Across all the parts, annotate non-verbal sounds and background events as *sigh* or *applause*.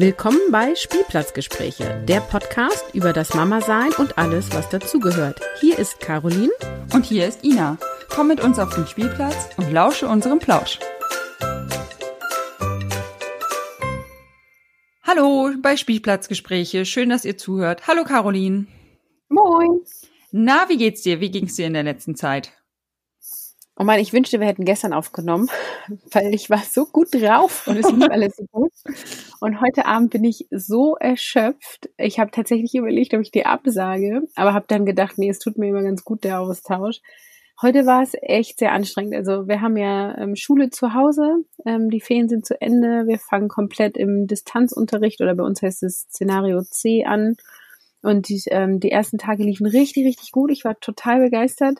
Willkommen bei Spielplatzgespräche, der Podcast über das Mama-Sein und alles, was dazugehört. Hier ist Caroline. Und hier ist Ina. Komm mit uns auf den Spielplatz und lausche unserem Plausch. Hallo bei Spielplatzgespräche. Schön, dass ihr zuhört. Hallo Caroline. Moin. Na, wie geht's dir? Wie ging's dir in der letzten Zeit? Oh man, ich wünschte, wir hätten gestern aufgenommen, *laughs* weil ich war so gut drauf und es lief alles so gut. Und heute Abend bin ich so erschöpft. Ich habe tatsächlich überlegt, ob ich dir absage, aber habe dann gedacht, nee, es tut mir immer ganz gut der Austausch. Heute war es echt sehr anstrengend. Also wir haben ja ähm, Schule zu Hause, ähm, die Ferien sind zu Ende, wir fangen komplett im Distanzunterricht oder bei uns heißt es Szenario C an. Und die, ähm, die ersten Tage liefen richtig, richtig gut. Ich war total begeistert.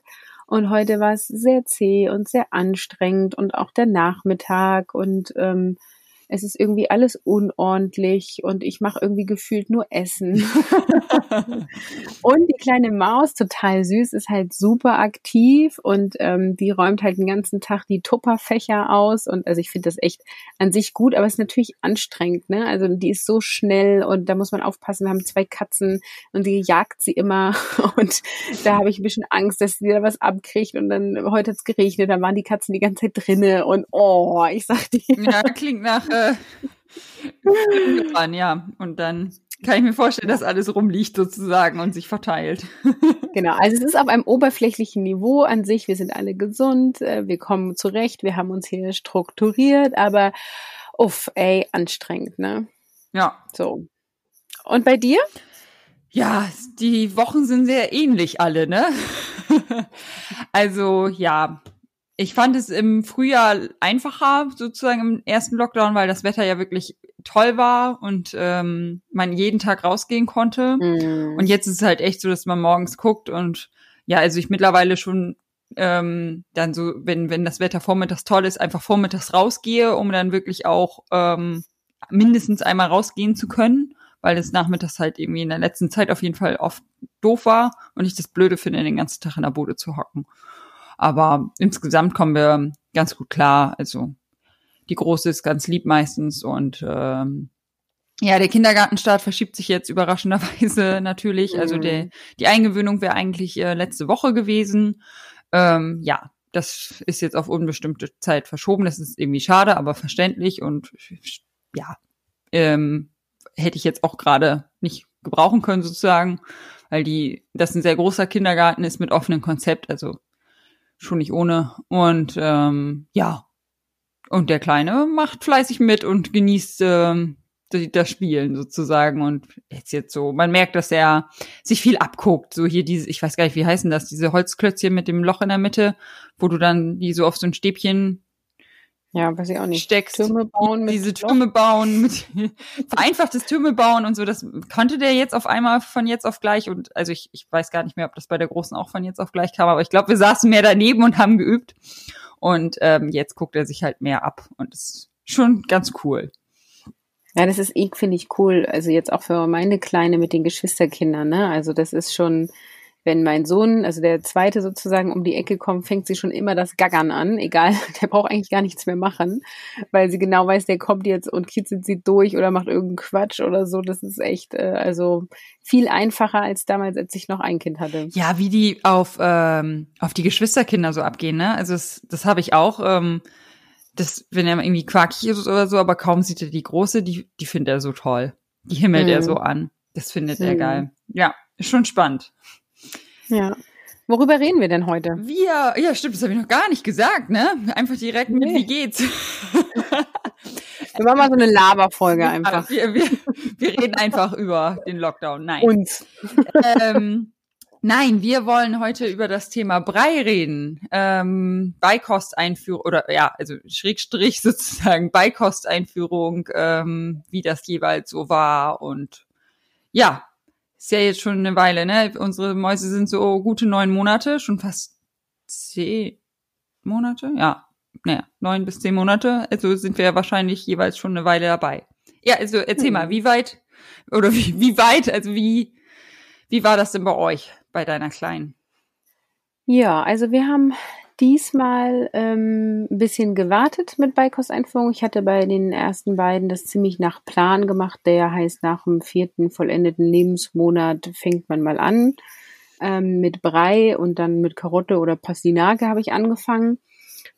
Und heute war es sehr zäh und sehr anstrengend und auch der Nachmittag und ähm, es ist irgendwie alles unordentlich und ich mache irgendwie gefühlt nur Essen. *laughs* und die kleine Maus, total süß, ist halt super aktiv und ähm, die räumt halt den ganzen Tag die Tupperfächer aus und also ich finde das echt an sich gut, aber es ist natürlich anstrengend, ne? Also die ist so schnell und da muss man aufpassen. Wir haben zwei Katzen und die jagt sie immer *laughs* und da habe ich ein bisschen Angst, dass sie wieder was abkriegt und dann heute hat es geregnet, da waren die Katzen die ganze Zeit drinne und oh, ich sag dir. Ja, klingt nach äh, *laughs* ja. Und dann kann ich mir vorstellen, dass alles rumliegt sozusagen und sich verteilt. *laughs* Genau, also es ist auf einem oberflächlichen Niveau an sich. Wir sind alle gesund, äh, wir kommen zurecht, wir haben uns hier strukturiert, aber uff, ey, anstrengend, ne? Ja. So. Und bei dir? Ja, die Wochen sind sehr ähnlich alle, ne? *laughs* also ja, ich fand es im Frühjahr einfacher, sozusagen im ersten Lockdown, weil das Wetter ja wirklich toll war und ähm, man jeden Tag rausgehen konnte. Mm. Und jetzt ist es halt echt so, dass man morgens guckt und ja, also ich mittlerweile schon ähm, dann so, wenn, wenn das Wetter vormittags toll ist, einfach vormittags rausgehe, um dann wirklich auch ähm, mindestens einmal rausgehen zu können, weil es nachmittags halt irgendwie in der letzten Zeit auf jeden Fall oft doof war und ich das Blöde finde, den ganzen Tag in der Bude zu hocken. Aber insgesamt kommen wir ganz gut klar. Also die Große ist ganz lieb meistens und ähm, ja, der Kindergartenstart verschiebt sich jetzt überraschenderweise *laughs* natürlich. Also mhm. der, die Eingewöhnung wäre eigentlich äh, letzte Woche gewesen. Ähm, ja, das ist jetzt auf unbestimmte Zeit verschoben. Das ist irgendwie schade, aber verständlich und ja, ähm, hätte ich jetzt auch gerade nicht gebrauchen können sozusagen, weil die, das ein sehr großer Kindergarten ist mit offenem Konzept. Also schon nicht ohne. Und ähm, ja, und der Kleine macht fleißig mit und genießt ähm, das Spielen sozusagen und jetzt jetzt so, man merkt, dass er sich viel abguckt, so hier diese, ich weiß gar nicht, wie heißen das, diese Holzklötzchen mit dem Loch in der Mitte, wo du dann die so auf so ein Stäbchen ja, weiß ich auch nicht. Steckst, Türme bauen mit diese Türme bauen, mit vereinfachtes Türme bauen und so. Das konnte der jetzt auf einmal von jetzt auf gleich und also ich, ich weiß gar nicht mehr, ob das bei der Großen auch von jetzt auf gleich kam, aber ich glaube, wir saßen mehr daneben und haben geübt und ähm, jetzt guckt er sich halt mehr ab und ist schon ganz cool. Ja, das ist, eh, finde ich cool. Also jetzt auch für meine Kleine mit den Geschwisterkindern, ne? Also das ist schon, wenn mein Sohn, also der zweite sozusagen um die Ecke kommt, fängt sie schon immer das Gaggern an. Egal, *laughs* der braucht eigentlich gar nichts mehr machen, weil sie genau weiß, der kommt jetzt und kitzelt sie durch oder macht irgendeinen Quatsch oder so. Das ist echt, äh, also viel einfacher als damals, als ich noch ein Kind hatte. Ja, wie die auf, ähm, auf die Geschwisterkinder so abgehen, ne? Also das, das habe ich auch. Ähm, das, wenn er irgendwie quakig ist oder so, aber kaum sieht er die große, die, die findet er so toll. Die himmelt mhm. er so an. Das findet mhm. er geil. Ja, ist schon spannend. Ja. Worüber reden wir denn heute? Wir, ja stimmt, das habe ich noch gar nicht gesagt, ne? Einfach direkt mit, nee. wie geht's? *laughs* *laughs* wir machen mal so eine Laberfolge einfach. Wir, wir, wir reden einfach über den Lockdown. Nein. Uns. Ähm, nein, wir wollen heute über das Thema Brei reden. Ähm, Beikosteinführung oder ja, also Schrägstrich *laughs* sozusagen Beikosteinführung, ähm, wie das jeweils so war und ja, ist ja jetzt schon eine Weile, ne? Unsere Mäuse sind so gute neun Monate, schon fast zehn Monate, ja, naja, neun bis zehn Monate. Also sind wir ja wahrscheinlich jeweils schon eine Weile dabei. Ja, also erzähl hm. mal, wie weit oder wie, wie weit, also wie, wie war das denn bei euch, bei deiner Kleinen? Ja, also wir haben diesmal ähm, ein bisschen gewartet mit Beikosteinführung. Ich hatte bei den ersten beiden das ziemlich nach Plan gemacht. Der heißt, nach dem vierten vollendeten Lebensmonat fängt man mal an. Ähm, mit Brei und dann mit Karotte oder Pastinake habe ich angefangen.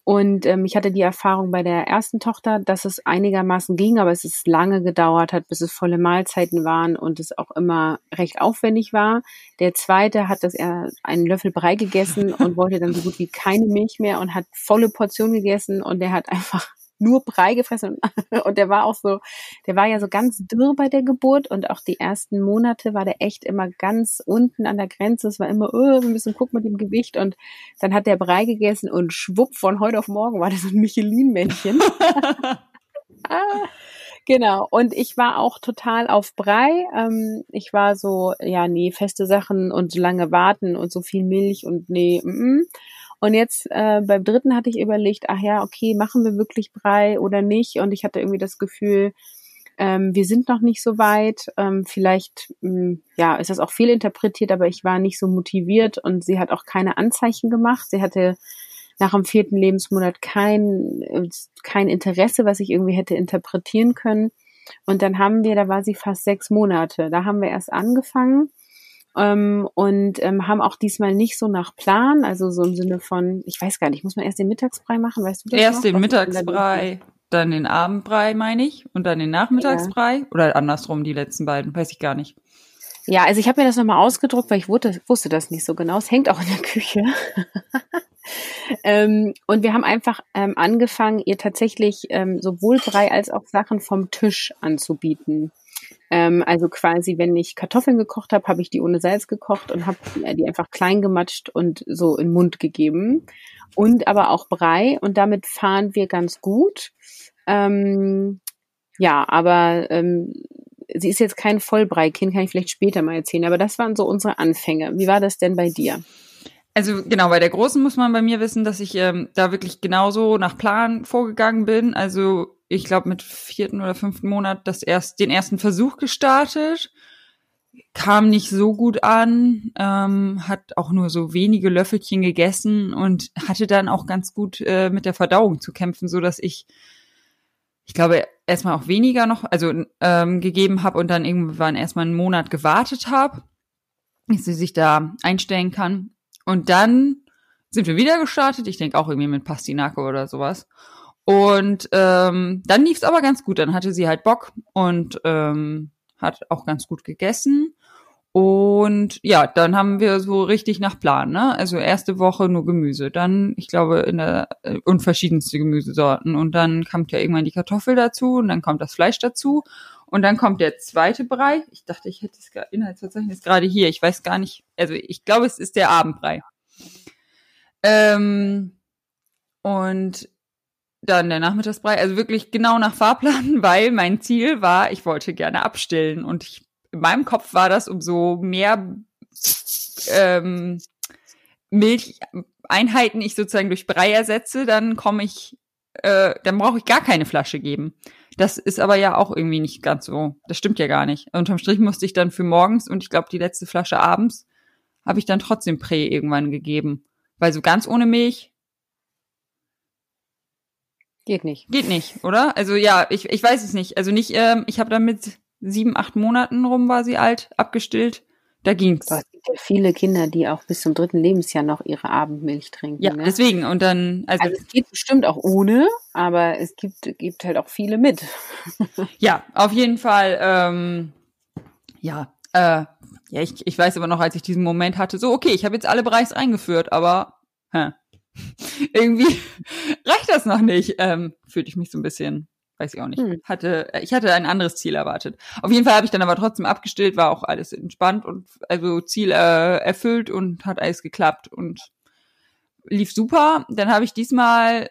Und ähm, ich hatte die Erfahrung bei der ersten Tochter, dass es einigermaßen ging, aber es ist lange gedauert hat, bis es volle Mahlzeiten waren und es auch immer recht aufwendig war. Der zweite hat das er einen Löffel Brei gegessen und wollte dann so gut wie keine Milch mehr und hat volle Portion gegessen und der hat *laughs* einfach nur Brei gefressen *laughs* und, der war auch so, der war ja so ganz dürr bei der Geburt und auch die ersten Monate war der echt immer ganz unten an der Grenze. Es war immer, oh, wir müssen gucken mit dem Gewicht und dann hat der Brei gegessen und schwupp, von heute auf morgen war das ein Michelin-Männchen. *laughs* ah. Genau. Und ich war auch total auf Brei. Ähm, ich war so, ja, nee, feste Sachen und lange warten und so viel Milch und nee, mm, mm. Und jetzt äh, beim dritten hatte ich überlegt, ach ja, okay, machen wir wirklich Brei oder nicht? Und ich hatte irgendwie das Gefühl, ähm, wir sind noch nicht so weit. Ähm, vielleicht, mh, hm, ja, ist das auch viel interpretiert, aber ich war nicht so motiviert und sie hat auch keine Anzeichen gemacht. Sie hatte nach dem vierten Lebensmonat kein, kein Interesse, was ich irgendwie hätte interpretieren können. Und dann haben wir, da war sie fast sechs Monate. Da haben wir erst angefangen ähm, und ähm, haben auch diesmal nicht so nach Plan, also so im Sinne von, ich weiß gar nicht, muss man erst den Mittagsbrei machen, weißt du das Erst noch? den Was Mittagsbrei, dann den Abendbrei, meine ich, und dann den Nachmittagsbrei ja. oder andersrum die letzten beiden, weiß ich gar nicht. Ja, also ich habe mir das nochmal ausgedruckt, weil ich wusste, wusste das nicht so genau. Es hängt auch in der Küche. *laughs* ähm, und wir haben einfach ähm, angefangen, ihr tatsächlich ähm, sowohl Brei als auch Sachen vom Tisch anzubieten. Ähm, also quasi, wenn ich Kartoffeln gekocht habe, habe ich die ohne Salz gekocht und habe die einfach klein gematscht und so in den Mund gegeben. Und aber auch Brei und damit fahren wir ganz gut. Ähm, ja, aber ähm, sie ist jetzt kein Vollbrei-Kind, kann ich vielleicht später mal erzählen. Aber das waren so unsere Anfänge. Wie war das denn bei dir? Also genau, bei der Großen muss man bei mir wissen, dass ich ähm, da wirklich genauso nach Plan vorgegangen bin. Also ich glaube, mit vierten oder fünften Monat das erst, den ersten Versuch gestartet. Kam nicht so gut an, ähm, hat auch nur so wenige Löffelchen gegessen und hatte dann auch ganz gut äh, mit der Verdauung zu kämpfen, so dass ich, ich glaube, erstmal auch weniger noch, also ähm, gegeben habe und dann irgendwann erstmal einen Monat gewartet habe, bis sie sich da einstellen kann. Und dann sind wir wieder gestartet, ich denke auch irgendwie mit Pastinake oder sowas. Und ähm, dann lief es aber ganz gut. Dann hatte sie halt Bock und ähm, hat auch ganz gut gegessen. Und ja, dann haben wir so richtig nach Plan, ne? Also erste Woche nur Gemüse, dann, ich glaube, in der äh, unverschiedenste Gemüsesorten. Und dann kommt ja irgendwann die Kartoffel dazu und dann kommt das Fleisch dazu. Und dann kommt der zweite Brei. Ich dachte, ich hätte das Inhaltsverzeichnis gerade hier. Ich weiß gar nicht. Also ich glaube, es ist der Abendbrei. Ähm, und dann der Nachmittagsbrei, also wirklich genau nach Fahrplan, *laughs* weil mein Ziel war, ich wollte gerne abstillen und ich, in meinem Kopf war das, umso mehr ähm, Milcheinheiten ich sozusagen durch Brei ersetze, dann komme ich, äh, dann brauche ich gar keine Flasche geben. Das ist aber ja auch irgendwie nicht ganz so. Das stimmt ja gar nicht. Unterm Strich musste ich dann für morgens und ich glaube die letzte Flasche abends habe ich dann trotzdem Prä irgendwann gegeben. Weil so ganz ohne Milch Geht nicht. Geht nicht, oder? Also ja, ich, ich weiß es nicht. Also nicht, ähm, ich habe da mit sieben, acht Monaten rum war sie alt, abgestillt. Da ging's. es gibt ja viele Kinder, die auch bis zum dritten Lebensjahr noch ihre Abendmilch trinken. Ja, ne? deswegen. Und dann, also, also es geht bestimmt auch ohne, aber es gibt, gibt halt auch viele mit. *laughs* ja, auf jeden Fall, ähm, ja, äh, ja, ich, ich weiß aber noch, als ich diesen Moment hatte, so, okay, ich habe jetzt alle Bereichs eingeführt, aber hä, *laughs* irgendwie reicht das noch nicht. Ähm, fühlte ich mich so ein bisschen, weiß ich auch nicht. Hm. Hatte, ich hatte ein anderes Ziel erwartet. Auf jeden Fall habe ich dann aber trotzdem abgestillt, war auch alles entspannt und also Ziel äh, erfüllt und hat alles geklappt und lief super. Dann habe ich diesmal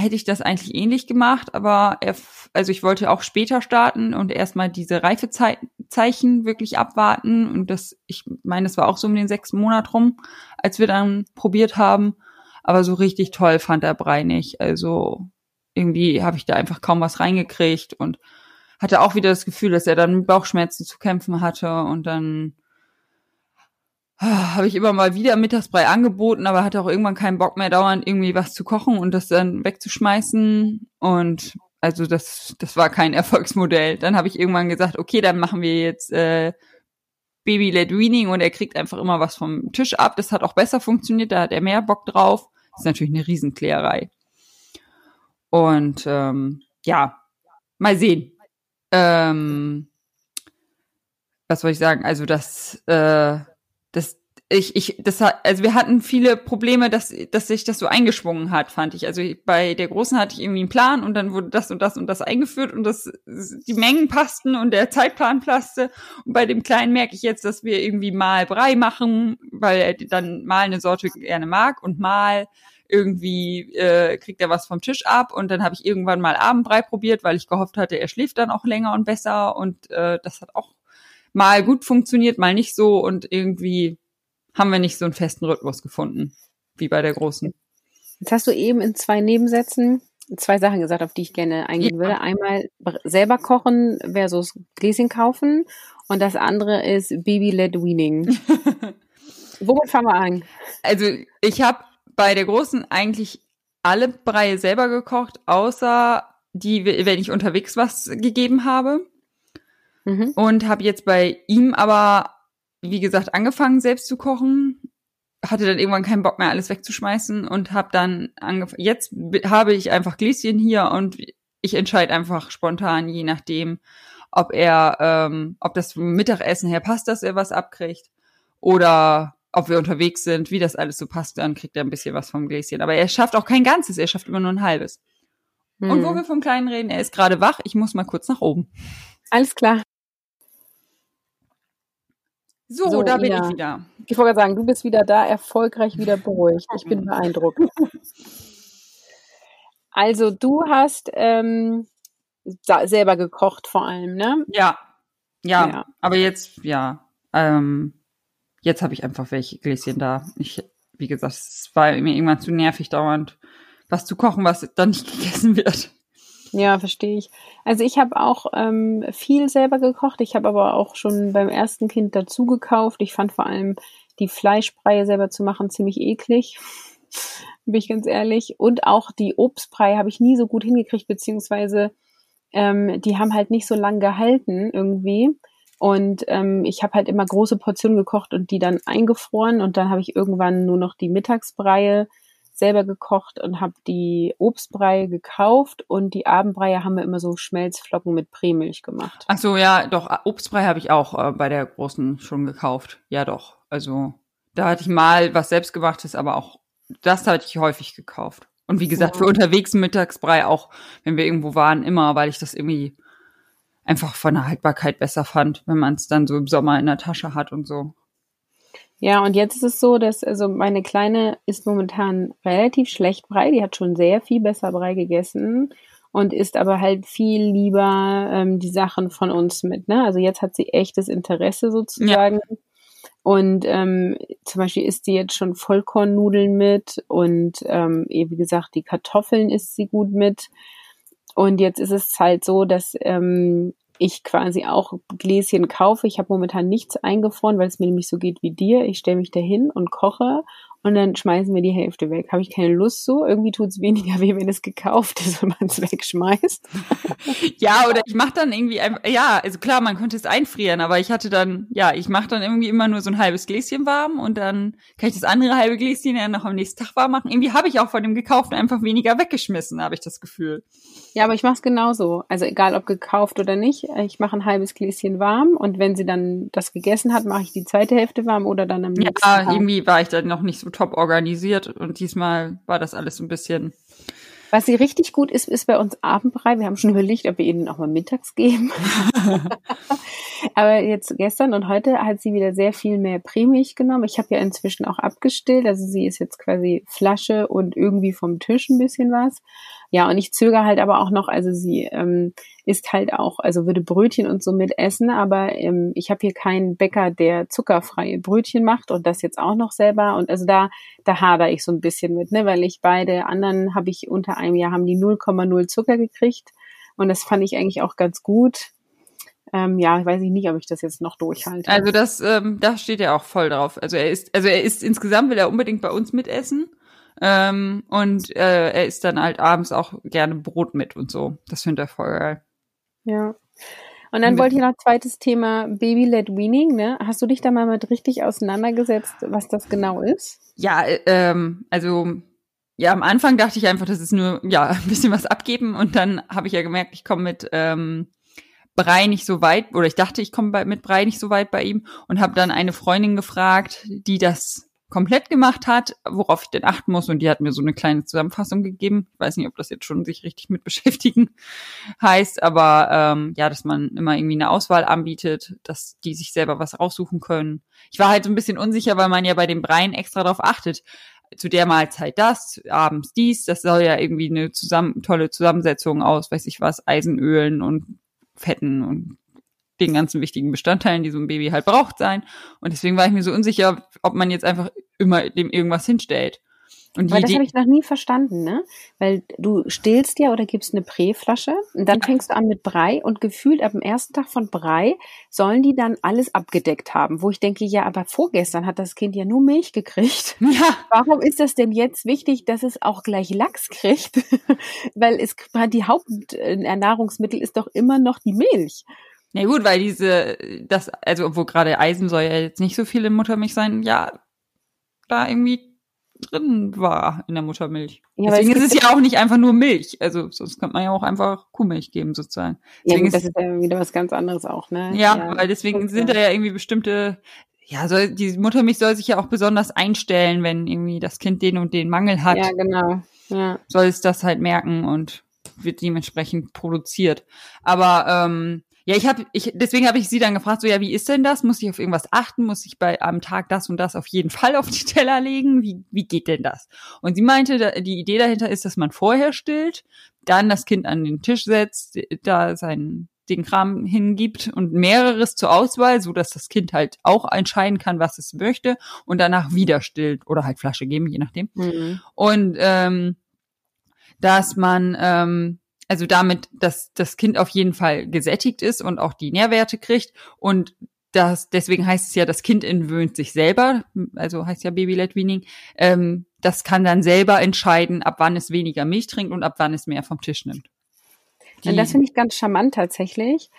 hätte ich das eigentlich ähnlich gemacht, aber er, also ich wollte auch später starten und erstmal diese Reifezeichen wirklich abwarten. Und das, ich meine, das war auch so um den sechs Monat rum, als wir dann probiert haben, aber so richtig toll fand der Brei nicht, also irgendwie habe ich da einfach kaum was reingekriegt und hatte auch wieder das Gefühl, dass er dann mit Bauchschmerzen zu kämpfen hatte. Und dann habe ich immer mal wieder Mittagsbrei angeboten, aber hatte auch irgendwann keinen Bock mehr dauernd irgendwie was zu kochen und das dann wegzuschmeißen und also das das war kein *laughs* Erfolgsmodell. Dann habe ich irgendwann gesagt, okay, dann machen wir jetzt äh, Baby-led Weaning und er kriegt einfach immer was vom Tisch ab. Das hat auch besser funktioniert, da hat er mehr Bock drauf. Das ist natürlich eine Riesenklärerei. Und ähm, ja, mal sehen. Ähm, was soll ich sagen? Also das, äh, das, ich, ich, das hat, also wir hatten viele Probleme, dass, dass sich das so eingeschwungen hat, fand ich. Also bei der Großen hatte ich irgendwie einen Plan und dann wurde das und das und das eingeführt und das, die Mengen passten und der Zeitplan passte. Und bei dem Kleinen merke ich jetzt, dass wir irgendwie mal Brei machen, weil er dann mal eine Sorte gerne mag und mal irgendwie äh, kriegt er was vom Tisch ab und dann habe ich irgendwann mal Abendbrei probiert, weil ich gehofft hatte, er schläft dann auch länger und besser und äh, das hat auch mal gut funktioniert, mal nicht so und irgendwie haben wir nicht so einen festen Rhythmus gefunden, wie bei der großen. Jetzt hast du eben in zwei Nebensätzen zwei Sachen gesagt, auf die ich gerne eingehen ja. würde. Einmal selber kochen versus Gläschen kaufen und das andere ist Baby-led Weaning. *laughs* Womit fangen wir an? Also ich habe bei der großen eigentlich alle Breie selber gekocht, außer die, wenn ich unterwegs was gegeben habe. Mhm. Und habe jetzt bei ihm aber, wie gesagt, angefangen selbst zu kochen. Hatte dann irgendwann keinen Bock mehr, alles wegzuschmeißen und habe dann angefangen. Jetzt habe ich einfach Gläschen hier und ich entscheide einfach spontan, je nachdem, ob er, ähm, ob das vom Mittagessen her passt, dass er was abkriegt oder ob wir unterwegs sind, wie das alles so passt, dann kriegt er ein bisschen was vom Gläschen. Aber er schafft auch kein ganzes, er schafft immer nur ein halbes. Hm. Und wo hm. wir vom Kleinen reden, er ist gerade wach, ich muss mal kurz nach oben. Alles klar. So, so da bin ja. ich wieder. Ich wollte sagen, du bist wieder da, erfolgreich wieder beruhigt. Ich bin beeindruckt. *laughs* Also du hast ähm, selber gekocht vor allem, ne? Ja. Ja, ja. aber jetzt, ja. Ähm, Jetzt habe ich einfach welche Gläschen da. Ich, wie gesagt, es war mir irgendwann zu nervig dauernd was zu kochen, was dann nicht *laughs* gegessen wird. Ja, verstehe ich. Also ich habe auch ähm, viel selber gekocht. Ich habe aber auch schon beim ersten Kind dazu gekauft. Ich fand vor allem die Fleischbreie selber zu machen ziemlich eklig. *laughs* Bin ich ganz ehrlich. Und auch die Obstbrei habe ich nie so gut hingekriegt, beziehungsweise ähm, die haben halt nicht so lang gehalten irgendwie. Und ähm, ich habe halt immer große Portionen gekocht und die dann eingefroren. Und dann habe ich irgendwann nur noch die Mittagsbreie selber gekocht und habe die Obstbreie gekauft und die Abendbreie haben wir immer so Schmelzflocken mit Prämilch gemacht. Ach so, ja, doch, Obstbrei habe ich auch äh, bei der großen schon gekauft. Ja, doch. Also, da hatte ich mal was selbstgemachtes, aber auch das hatte ich häufig gekauft. Und wie gesagt, ja. für unterwegs Mittagsbrei auch, wenn wir irgendwo waren, immer, weil ich das irgendwie einfach von der Haltbarkeit besser fand, wenn man es dann so im Sommer in der Tasche hat und so. Ja, und jetzt ist es so, dass also meine Kleine ist momentan relativ schlecht Brei. Die hat schon sehr viel besser Brei gegessen und isst aber halt viel lieber ähm, die Sachen von uns mit. Ne? Also jetzt hat sie echtes Interesse sozusagen. Ja. Und ähm, zum Beispiel isst sie jetzt schon Vollkornnudeln mit und ähm, wie gesagt, die Kartoffeln isst sie gut mit. Und jetzt ist es halt so, dass ähm, ich quasi auch Gläschen kaufe. Ich habe momentan nichts eingefroren, weil es mir nämlich so geht wie dir. Ich stelle mich dahin und koche und dann schmeißen wir die Hälfte weg. Habe ich keine Lust so. Irgendwie tut es weniger *laughs* weh, wenn es gekauft ist und man es wegschmeißt. *laughs* ja, oder ich mache dann irgendwie, einfach, ja, also klar, man könnte es einfrieren, aber ich hatte dann, ja, ich mache dann irgendwie immer nur so ein halbes Gläschen warm und dann kann ich das andere halbe Gläschen ja noch am nächsten Tag warm machen. Irgendwie habe ich auch von dem gekauften einfach weniger weggeschmissen, habe ich das Gefühl. Ja, aber ich mache es genauso. Also egal ob gekauft oder nicht, ich mache ein halbes Gläschen warm und wenn sie dann das gegessen hat, mache ich die zweite Hälfte warm oder dann am nächsten ja, Tag. Ja, irgendwie war ich dann noch nicht so top organisiert und diesmal war das alles so ein bisschen. Was sie richtig gut ist, ist bei uns Abendbrei. Wir haben schon überlegt, ob wir ihnen auch mal mittags geben. *laughs* Aber jetzt gestern und heute hat sie wieder sehr viel mehr Prämilch genommen. Ich habe ja inzwischen auch abgestillt. Also sie ist jetzt quasi Flasche und irgendwie vom Tisch ein bisschen was. Ja, und ich zögere halt aber auch noch, also sie ähm, isst halt auch, also würde Brötchen und so mit essen, aber ähm, ich habe hier keinen Bäcker, der zuckerfreie Brötchen macht und das jetzt auch noch selber. Und also da, da hader ich so ein bisschen mit, ne, weil ich beide anderen habe ich unter einem Jahr haben die 0,0 Zucker gekriegt. Und das fand ich eigentlich auch ganz gut. ähm, ja, weiß ich nicht, ob ich das jetzt noch durchhalte. Also das, ähm, da steht er auch voll drauf. Also er ist, also er ist insgesamt will er unbedingt bei uns mitessen. Ähm, und äh, er isst dann halt abends auch gerne Brot mit und so. Das findet er voll geil. Ja. Und dann wollte ich noch zweites Thema Baby-led Weaning, ne? Hast du dich da mal mit richtig auseinandergesetzt, was das genau ist? Ja, äh, ähm, also ja, am Anfang dachte ich einfach, das ist nur ja *laughs* ein bisschen was abgeben und dann habe ich ja gemerkt, ich komme mit ähm, Brei nicht so weit oder ich dachte, ich komme mit Brei nicht so weit bei ihm und habe dann eine Freundin gefragt, die das komplett gemacht hat, worauf ich denn achten muss und die hat mir so eine kleine Zusammenfassung gegeben. Ich weiß nicht, ob das jetzt schon sich richtig mit *laughs* beschäftigen heißt, aber ähm, ja, dass man immer irgendwie eine Auswahl anbietet, dass die sich selber was raussuchen können. Ich war halt so ein bisschen unsicher, weil man ja bei den Breien extra darauf achtet, zu der Mahlzeit das, abends dies, das soll ja irgendwie eine zusammen, tolle Zusammensetzung aus, weiß ich was, Eisenölen und Fetten und den ganzen wichtigen Bestandteilen, die so ein Baby halt braucht, sein. Und deswegen war ich mir so unsicher, ob man jetzt einfach immer dem irgendwas hinstellt. Und Weil das habe ich noch nie verstanden, ne? Weil du stillst ja oder gibst eine Präflasche und dann ja. fängst du an mit Brei und gefühlt ab dem ersten Tag von Brei sollen die dann alles abgedeckt haben, wo ich denke, ja, aber vorgestern hat das Kind ja nur Milch gekriegt. *laughs* Ja. Warum ist das denn jetzt wichtig, dass es auch gleich Lachs kriegt? *laughs* weil es die Hauptnahrungsmittel ist doch immer noch die Milch. Na ja, gut, weil diese, das, also obwohl gerade Eisen soll ja jetzt nicht so viel in Muttermilch sein, ja, da irgendwie drin war in der Muttermilch. Ja, Deswegen ist es ja auch nicht einfach nur Milch. Also sonst könnte man ja auch einfach Kuhmilch geben sozusagen. Deswegen ja, das ist ja wieder was ganz anderes auch, ne? Ja, ja weil deswegen sind da ja irgendwie bestimmte, ja, soll, die Muttermilch soll sich ja auch besonders einstellen, wenn irgendwie das Kind den und den Mangel hat. Ja, genau. Ja. Soll es das halt merken und wird dementsprechend produziert. Aber ähm, ja, ich habe, ich, deswegen habe ich sie dann gefragt, so ja, wie ist denn das? Muss ich auf irgendwas achten? Muss ich bei am Tag das und das auf jeden Fall auf die Teller legen? Wie, wie geht denn das? Und sie meinte, die Idee dahinter ist, dass man vorher stillt, dann das Kind an den Tisch setzt, da seinen den Kram hingibt und mehreres zur Auswahl, so dass das Kind halt auch entscheiden kann, was es möchte und danach wieder stillt oder halt Flasche geben, je nachdem. Mhm. Und ähm, dass man ähm, also damit, dass das Kind auf jeden Fall gesättigt ist und auch die Nährwerte kriegt und das, deswegen heißt es ja, das Kind entwöhnt sich selber, also heißt ja Baby-led Weaning, ähm, das kann dann selber entscheiden, ab wann es weniger Milch trinkt und ab wann es mehr vom Tisch nimmt. Die, und das finde ich ganz charmant tatsächlich.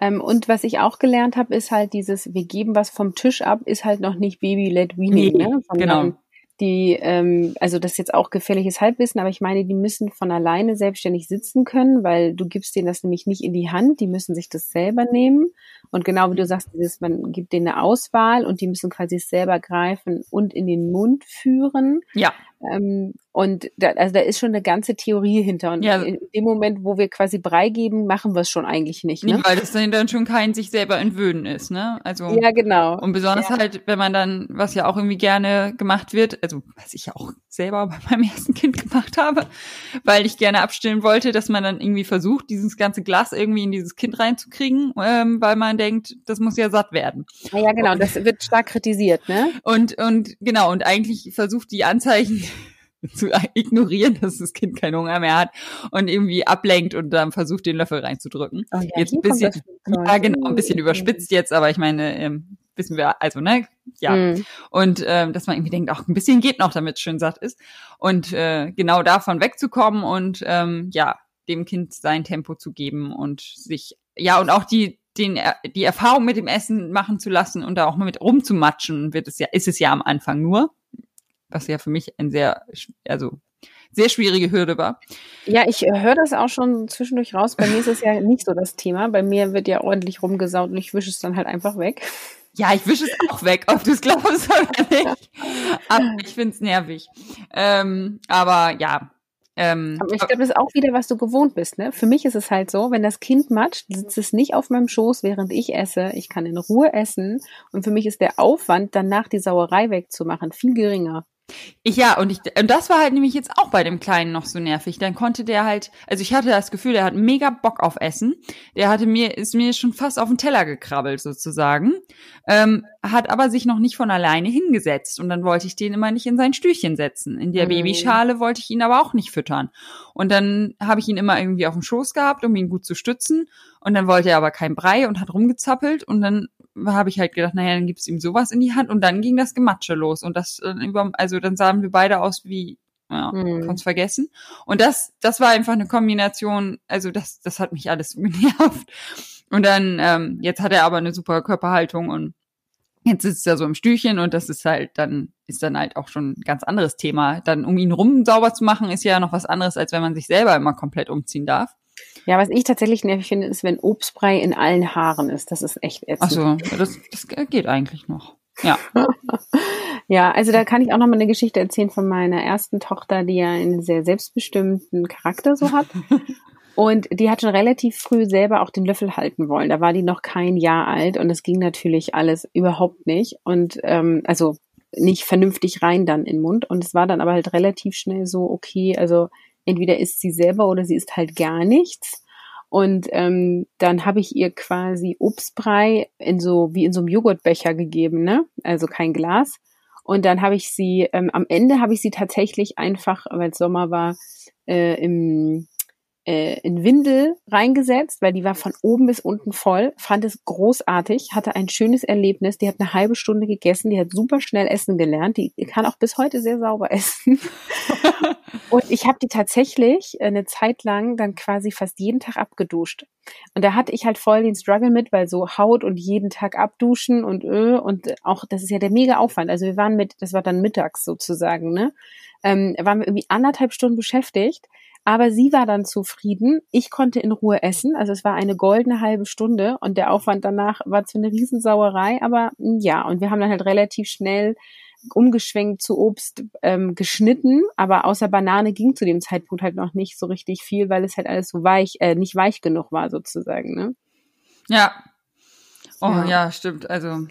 Ähm, und was ich auch gelernt habe, ist halt dieses, wir geben was vom Tisch ab, ist halt noch nicht Baby-led Weaning, nee, ne? Sondern genau die, ähm, also das ist jetzt auch gefährliches Halbwissen, aber ich meine, die müssen von alleine selbstständig sitzen können, weil du gibst denen das nämlich nicht in die Hand, die müssen sich das selber nehmen. Und genau wie du sagst, dieses, man gibt denen eine Auswahl und die müssen quasi selber greifen und in den Mund führen. Ja. Ähm, und da, also da ist schon eine ganze Theorie hinter. Und ja. in dem Moment, wo wir quasi Brei geben, machen wir es schon eigentlich nicht. Ne? Nee, weil das dann schon kein sich selber entwöhnen ist, ne? Also ja, genau. Und besonders ja. halt, wenn man dann, was ja auch irgendwie gerne gemacht wird, also was ich ja auch selber bei meinem ersten Kind gemacht habe, weil ich gerne abstillen wollte, dass man dann irgendwie versucht, dieses ganze Glas irgendwie in dieses Kind reinzukriegen, ähm, weil man denkt, das muss ja satt werden. Ja, ja genau, und, das wird stark kritisiert, ne? Und und genau und eigentlich versucht die Anzeichen *laughs* zu ignorieren, dass das Kind keinen Hunger mehr hat und irgendwie ablenkt und dann versucht, den Löffel reinzudrücken. Oh ja, jetzt ein bisschen, *laughs* ja, genau, ein bisschen überspitzt jetzt, aber ich meine, ähm, wissen wir, also, ne, ja. Mhm. Und ähm, dass man irgendwie denkt, auch ein bisschen geht noch, damit es schön satt ist. Und äh, genau davon wegzukommen und ähm, ja, dem Kind sein Tempo zu geben und sich, ja, und auch die, den, die Erfahrung mit dem Essen machen zu lassen und da auch mal mit rumzumatschen, wird es ja, ist es ja am Anfang nur was ja für mich ein sehr, also sehr schwierige Hürde war. Ja, ich äh, höre das auch schon zwischendurch raus. Bei mir ist es ja *laughs* nicht so das Thema. Bei mir wird ja ordentlich rumgesaut und ich wische es dann halt einfach weg. Ja, ich wische es auch weg, ob du es glaubst oder *laughs* nicht. Aber ich finde es nervig. Ähm, aber ja, ähm, aber ich glaube, das ist auch wieder, was du gewohnt bist. Ne? Für mich ist es halt so, wenn das Kind matscht, sitzt es nicht auf meinem Schoß, während ich esse. Ich kann in Ruhe essen. Und für mich ist der Aufwand, danach die Sauerei wegzumachen, viel geringer. Ich ja, und ich und das war halt nämlich jetzt auch bei dem Kleinen noch so nervig. Dann konnte der halt, also ich hatte das Gefühl, der hat mega Bock auf Essen. Der hatte mir, ist mir schon fast auf den Teller gekrabbelt sozusagen, ähm, hat aber sich noch nicht von alleine hingesetzt. Und dann wollte ich den immer nicht in sein Stühlchen setzen. In der mhm. Babyschale wollte ich ihn aber auch nicht füttern. Und dann habe ich ihn immer irgendwie auf dem Schoß gehabt, um ihn gut zu stützen. Und dann wollte er aber kein Brei und hat rumgezappelt. Und dann habe ich halt gedacht, naja, dann gibt's ihm sowas in die Hand und dann ging das Gematsche los und das äh, über, also dann sahen wir beide aus wie ja, hm. kannst vergessen. Und das, das war einfach eine Kombination, also das, das hat mich alles so *laughs* genervt. Und dann, ähm, jetzt hat er aber eine super Körperhaltung und jetzt sitzt er so im Stühlchen und das ist halt dann, ist dann halt auch schon ein ganz anderes Thema. Dann, um ihn rum sauber zu machen, ist ja noch was anderes, als wenn man sich selber immer komplett umziehen darf. Ja, was ich tatsächlich nervig finde, ist, wenn Obstbrei in allen Haaren ist. Das ist echt ätzend. Ach so, das, das geht eigentlich noch. Ja. *laughs* ja, also da kann ich auch noch mal eine Geschichte erzählen von meiner ersten Tochter, die ja einen sehr selbstbestimmten Charakter so hat. *laughs* Und die hat schon relativ früh selber auch den Löffel halten wollen. Da war die noch kein Jahr alt und es ging natürlich alles überhaupt nicht. Und ähm, also nicht vernünftig rein dann in den Mund. Und es war dann aber halt relativ schnell so, okay, also entweder isst sie selber oder sie isst halt gar nichts. Und ähm, dann habe ich ihr quasi Obstbrei in so wie in so einem Joghurtbecher gegeben, ne? Also kein Glas. Und dann habe ich sie ähm, am Ende habe ich sie tatsächlich einfach, weil es Sommer war, äh, im äh, in Windel reingesetzt, weil die war von oben bis unten voll, fand es großartig, hatte ein schönes Erlebnis, die hat eine halbe Stunde gegessen, die hat super schnell essen gelernt, die kann auch bis heute sehr sauber essen. *laughs* und ich habe die tatsächlich eine Zeit lang dann quasi fast jeden Tag abgeduscht. Und da hatte ich halt voll den Struggle mit, weil so Haut und jeden Tag abduschen und Öl und auch, das ist ja der mega Aufwand. Also wir waren mit, das war dann mittags sozusagen, ne? Ähm, waren wir irgendwie anderthalb Stunden beschäftigt aber sie war dann zufrieden. Ich konnte in Ruhe essen. Also es war eine goldene halbe Stunde und der Aufwand danach war zwar eine Riesensauerei, aber hm, ja, und wir haben dann halt relativ schnell umgeschwenkt zu Obst ähm, geschnitten, aber außer Banane ging zu dem Zeitpunkt halt noch nicht so richtig viel, weil es halt alles so weich, äh, nicht weich genug war sozusagen, ne? Ja. Oh ja, ja stimmt. Also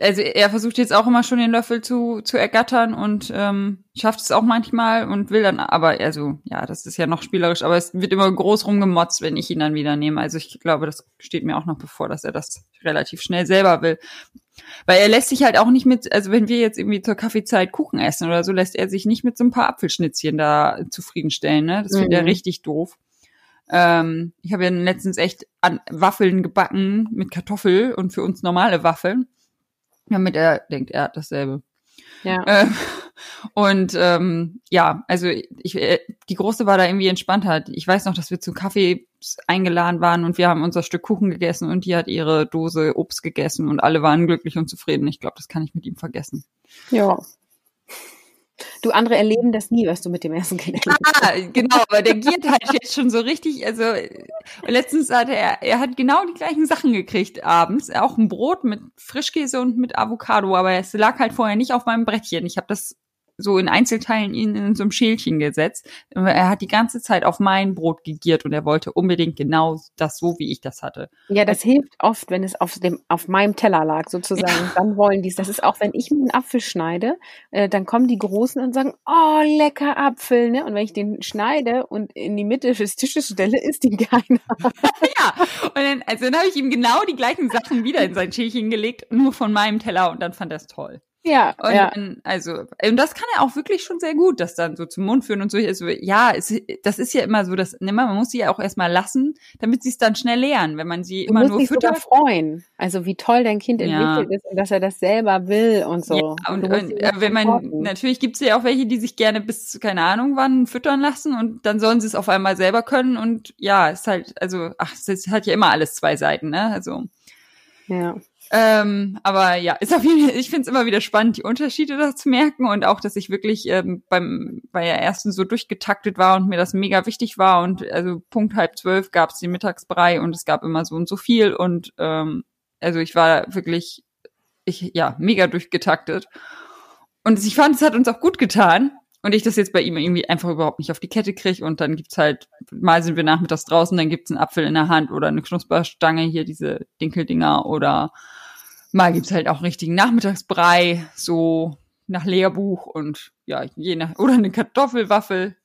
also er versucht jetzt auch immer schon den Löffel zu, zu ergattern und ähm, schafft es auch manchmal und will dann, aber also ja, das ist ja noch spielerisch, aber es wird immer groß rumgemotzt, wenn ich ihn dann wieder nehme. Also ich glaube, das steht mir auch noch bevor, dass er das relativ schnell selber will. Weil er lässt sich halt auch nicht mit, also wenn wir jetzt irgendwie zur Kaffeezeit Kuchen essen oder so, lässt er sich nicht mit so ein paar Apfelschnitzchen da zufriedenstellen. Ne? Das mhm. er richtig doof. Ähm, ich habe ja letztens echt an Waffeln gebacken mit Kartoffel und für uns normale Waffeln damit er denkt, er hat dasselbe. Ja. Ähm, und ähm, ja, also ich, äh, die Große war da irgendwie entspannter. Ich weiß noch, dass wir zu Kaffee eingeladen waren und wir haben unser Stück Kuchen gegessen und die hat ihre Dose Obst gegessen und alle waren glücklich und zufrieden. Ich glaube, das kann ich mit ihm vergessen. Ja. Du andere erleben das nie, was du mit dem ersten Kind erlebt Ah, genau, aber der giert halt *laughs* jetzt schon so richtig, also letztens hatte er, er hat genau die gleichen Sachen gekriegt abends, auch ein Brot mit Frischkäse und mit Avocado, aber es lag halt vorher nicht auf meinem Brettchen. Ich habe das so in Einzelteilen ihn in so einem Schälchen gesetzt. Er hat die ganze Zeit auf mein Brot gegiert und er wollte unbedingt genau das so, wie ich das hatte. Ja, das also, hilft oft, wenn es auf dem auf meinem Teller lag sozusagen. Ja. Dann wollen die es. Das ist auch, wenn ich mir einen Apfel schneide, äh, dann kommen die Großen und sagen, oh lecker Apfel, ne? Und wenn ich den schneide und in die Mitte des Tisches stelle, ist die *laughs* keiner. ja. Und dann, also dann habe ich ihm genau die gleichen Sachen wieder in sein Schälchen gelegt, nur von meinem Teller und dann fand er es toll. Ja, und ja. Dann, also, und das kann er auch wirklich schon sehr gut, das dann so zum Mund führen und so. Also, ja, es, das ist ja immer so, dass ne, man muss sie ja auch erstmal lassen, damit sie es dann schnell lernen, wenn man sie du immer nur füttert. Freuen. Also wie toll dein Kind ja. entwickelt ist und dass er das selber will und so. Ja, und, und, und äh, wenn man supporten. natürlich gibt es ja auch welche, die sich gerne bis keine Ahnung wann füttern lassen und dann sollen sie es auf einmal selber können und ja, ist halt also ach, es hat ja immer alles zwei Seiten, ne? Also ja. Ähm, aber ja, ist auf jeden Fall, ich finde es immer wieder spannend, die Unterschiede da zu merken und auch, dass ich wirklich ähm, beim bei der ersten so durchgetaktet war und mir das mega wichtig war und also Punkt halb zwölf gab es den Mittagsbrei und es gab immer so und so viel und ähm, also ich war wirklich ich ja mega durchgetaktet. Und ich fand es hat uns auch gut getan und ich das jetzt bei ihm irgendwie einfach überhaupt nicht auf die Kette kriege und dann gibt's halt, mal sind wir nachmittags draußen, dann gibt's einen Apfel in der Hand oder eine Knusperstange, hier diese Dinkeldinger oder mal gibt's halt auch richtigen Nachmittagsbrei, so nach Lehrbuch und ja, je nach, oder eine Kartoffelwaffel.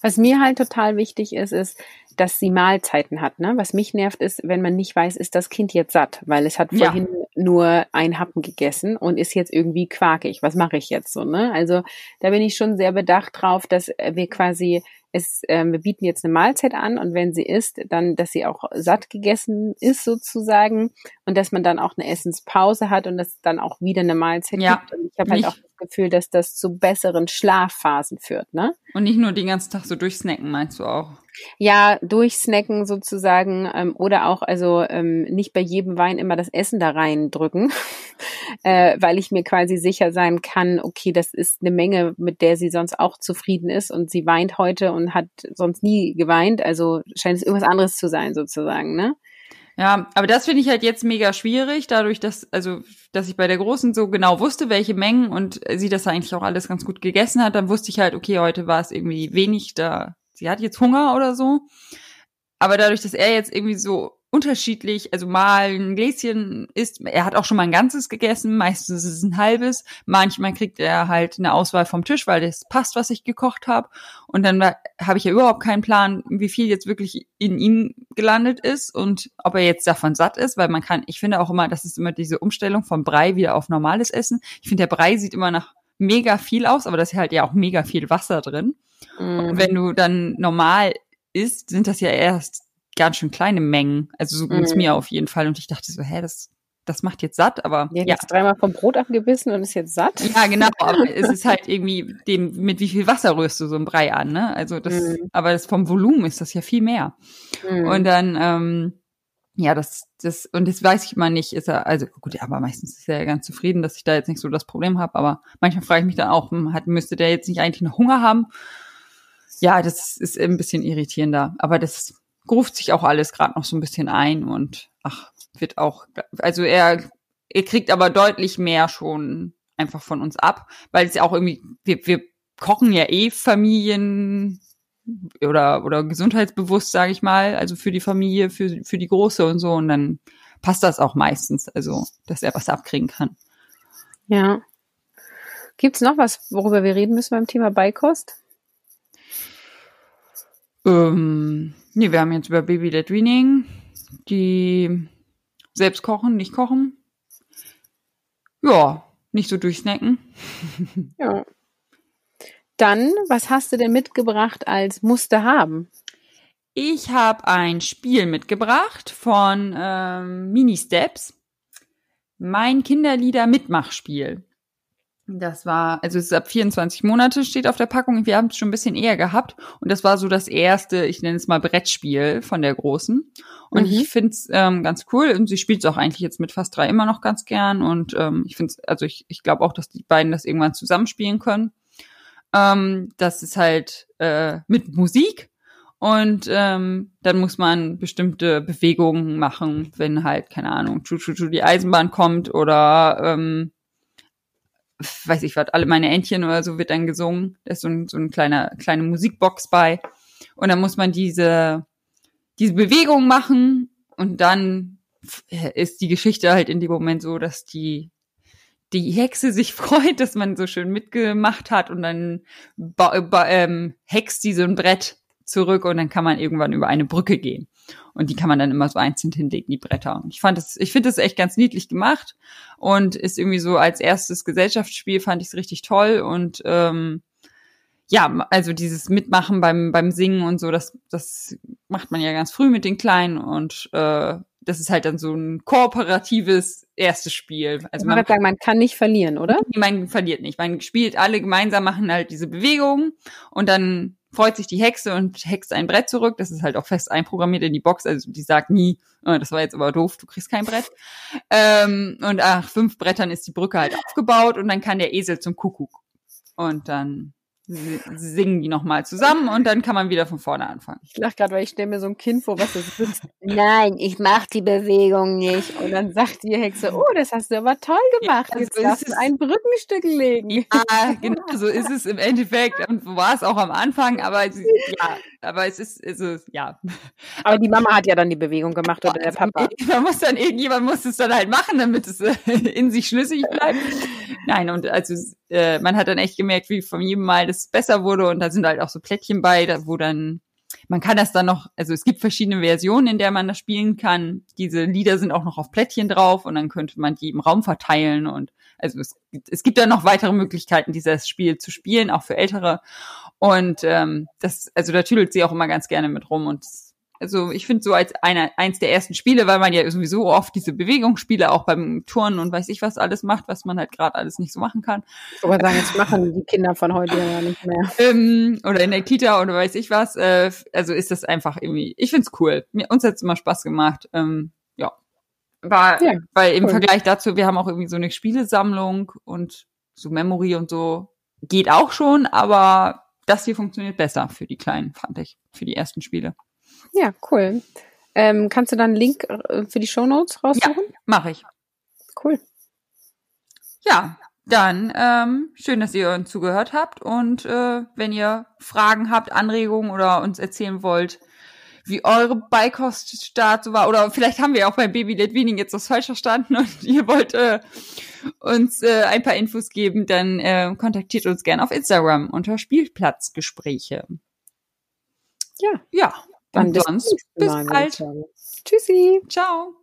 Was mir halt total wichtig ist, ist, dass sie Mahlzeiten hat. Ne? Was mich nervt, ist, wenn man nicht weiß, ist das Kind jetzt satt, weil es hat vorhin ja. nur ein Happen gegessen und ist jetzt irgendwie quakig. Was mache ich jetzt so? Ne? Also da bin ich schon sehr bedacht drauf, dass wir quasi es, äh, wir bieten jetzt eine Mahlzeit an und wenn sie isst, dann, dass sie auch satt gegessen ist sozusagen und dass man dann auch eine Essenspause hat und dass dann auch wieder eine Mahlzeit ja, gibt. Und ich habe halt auch das Gefühl, dass das zu besseren Schlafphasen führt, ne? Und nicht nur den ganzen Tag so durchsnacken, meinst du auch? Ja, durchsnacken sozusagen ähm, oder auch also ähm, nicht bei jedem Wein immer das Essen da reindrücken, *laughs* äh, weil ich mir quasi sicher sein kann, okay, das ist eine Menge, mit der sie sonst auch zufrieden ist und sie weint heute und hat sonst nie geweint, also scheint es irgendwas anderes zu sein sozusagen, ne? Ja, aber das finde ich halt jetzt mega schwierig, dadurch, dass, also, dass ich bei der Großen so genau wusste, welche Mengen und sie das eigentlich auch alles ganz gut gegessen hat, dann wusste ich halt, okay, heute war es irgendwie wenig, da sie hat jetzt Hunger oder so. Aber dadurch, dass er jetzt irgendwie so unterschiedlich, also mal ein Gläschen isst, er hat auch schon mal ein ganzes gegessen, meistens ist es ein halbes, manchmal kriegt er halt eine Auswahl vom Tisch, weil das passt, was ich gekocht habe und dann habe ich ja überhaupt keinen Plan, wie viel jetzt wirklich in ihm gelandet ist und ob er jetzt davon satt ist, weil man kann, ich finde auch immer, das ist immer diese Umstellung vom Brei wieder auf normales Essen. Ich finde, der Brei sieht immer nach mega viel aus, aber da ist halt ja auch mega viel Wasser drin. Und mhm. wenn du dann normal isst, sind das ja erst ganz schön kleine Mengen. Also so ging es mm. mir auf jeden Fall. Und ich dachte so, hä, das, das macht jetzt satt, aber. Ja, ja. jetzt dreimal vom Brot abgebissen und ist jetzt satt. Ja, genau, *laughs* aber es ist halt irgendwie dem, mit wie viel Wasser rührst du so ein Brei an, ne? Also das, mm. aber das vom Volumen ist das ja viel mehr. Mm. Und dann, ähm, ja, das, das, und das weiß ich mal nicht, ist er, also gut, aber meistens ist er ja ganz zufrieden, dass ich da jetzt nicht so das Problem habe, aber manchmal frage ich mich dann auch, hm, hat, müsste der jetzt nicht eigentlich noch Hunger haben? Ja, das ist ein bisschen irritierender. Aber das ruft sich auch alles gerade noch so ein bisschen ein und ach, wird auch, also er, er kriegt aber deutlich mehr schon einfach von uns ab, weil es ja auch irgendwie, wir, wir kochen ja eh Familien oder, oder gesundheitsbewusst, sage ich mal, also für die Familie, für, für die Große und so und dann passt das auch meistens, also dass er was abkriegen kann. Ja. Gibt's noch was, worüber wir reden müssen beim Thema Beikost? Ähm, nee, wir haben jetzt über Baby Led Weaning, die selbst kochen, nicht kochen. Ja, nicht so durchsnacken. ja. Dann, was hast du denn mitgebracht als Muster haben? Ich habe ein Spiel mitgebracht von ähm, Mini Steps. Mein Kinderlieder-Mitmachspiel. Das war, also es ist ab 24 Monate steht auf der Packung. Wir haben es schon ein bisschen eher gehabt. Und das war so das erste, ich nenne es mal Brettspiel von der Großen. Und mhm. ich finde es ähm, ganz cool. Und sie spielt es auch eigentlich jetzt mit fast drei immer noch ganz gern. Und ähm, ich finde es, also ich, ich glaube auch, dass die beiden das irgendwann zusammenspielen können. Ähm, das ist halt äh, mit Musik. Und ähm, dann muss man bestimmte Bewegungen machen, wenn halt, keine Ahnung, Chu Chu Chu die Eisenbahn kommt oder ähm, weiß ich was, alle meine Entchen oder so wird dann gesungen. Da ist so ein, so ein kleiner, kleine Musikbox bei. Und dann muss man diese, diese Bewegung machen und dann ist die Geschichte halt in dem Moment so, dass die, die Hexe sich *laughs* freut, dass man so schön mitgemacht hat und dann ähm, hext die so ein Brett zurück und dann kann man irgendwann über eine Brücke gehen. Und die kann man dann immer so einzeln hinlegen, die Bretter. Und ich fand das, ich finde das echt ganz niedlich gemacht und ist irgendwie so als erstes Gesellschaftsspiel fand ich es richtig toll und ähm, ja, also dieses Mitmachen beim beim Singen und so, das das macht man ja ganz früh mit den Kleinen und äh, das ist halt dann so ein kooperatives erstes Spiel. Also man, sagen, man kann nicht verlieren, oder? Man verliert nicht. Man spielt alle gemeinsam, machen halt diese Bewegungen und dann freut sich die Hexe und hext ein Brett zurück. Das ist halt auch fest einprogrammiert in die Box. Also die sagt nie, oh, das war jetzt aber doof, du kriegst kein Brett. Ähm, und nach fünf Brettern ist die Brücke halt aufgebaut und dann kann der Esel zum Kuckuck. Und dann singen die nochmal zusammen und dann kann man wieder von vorne anfangen. Ich lach gerade, weil ich stelle mir so ein Kind vor, was das sitzt. Nein, ich mach die Bewegung nicht. Und dann sagt die Hexe, oh, das hast du aber toll gemacht. Ja, Jetzt so darfst du ein Brückenstück legen. Ja, genau, so ist es im Endeffekt. Und so war es auch am Anfang, aber ja, aber es ist, es ist, ja. *laughs* Aber die Mama hat ja dann die Bewegung gemacht oder der Papa. *laughs* Man muss dann, irgendjemand muss es dann halt machen, damit es in sich schlüssig bleibt. *laughs* Nein, und also äh, man hat dann echt gemerkt, wie von jedem Mal das besser wurde und da sind halt auch so Plättchen bei, da, wo dann man kann das dann noch, also es gibt verschiedene Versionen, in der man das spielen kann. Diese Lieder sind auch noch auf Plättchen drauf und dann könnte man die im Raum verteilen und also es, es gibt dann noch weitere Möglichkeiten, dieses Spiel zu spielen, auch für Ältere. Und ähm, das, also da tüdelt sie auch immer ganz gerne mit rum und also ich finde so als einer, eins der ersten Spiele, weil man ja sowieso oft diese Bewegungsspiele auch beim Turnen und weiß ich was alles macht, was man halt gerade alles nicht so machen kann. Aber sagen, jetzt machen die Kinder von heute ja nicht mehr. Ähm, oder in der Kita oder weiß ich was. Äh, also ist das einfach irgendwie, ich find's cool. Mir, uns hat's immer Spaß gemacht. Ähm, ja. War, ja, weil im cool. Vergleich dazu, wir haben auch irgendwie so eine Spielesammlung und so Memory und so geht auch schon, aber das hier funktioniert besser für die Kleinen, fand ich, für die ersten Spiele. Ja, cool. Ähm, kannst du dann einen Link äh, für die Show Notes raussuchen? Ja, mache ich. Cool. Ja, dann ähm, schön, dass ihr uns zugehört habt und äh, wenn ihr Fragen habt, Anregungen oder uns erzählen wollt, wie eure Beikoststart so war oder vielleicht haben wir auch beim Baby Led Weaning jetzt was falsch verstanden und *laughs* ihr wollt äh, uns äh, ein paar Infos geben, dann äh, kontaktiert uns gerne auf Instagram unter Spielplatzgespräche. Ja. Ja. Dann Und sonst bis bald. Tschüssi. Ciao.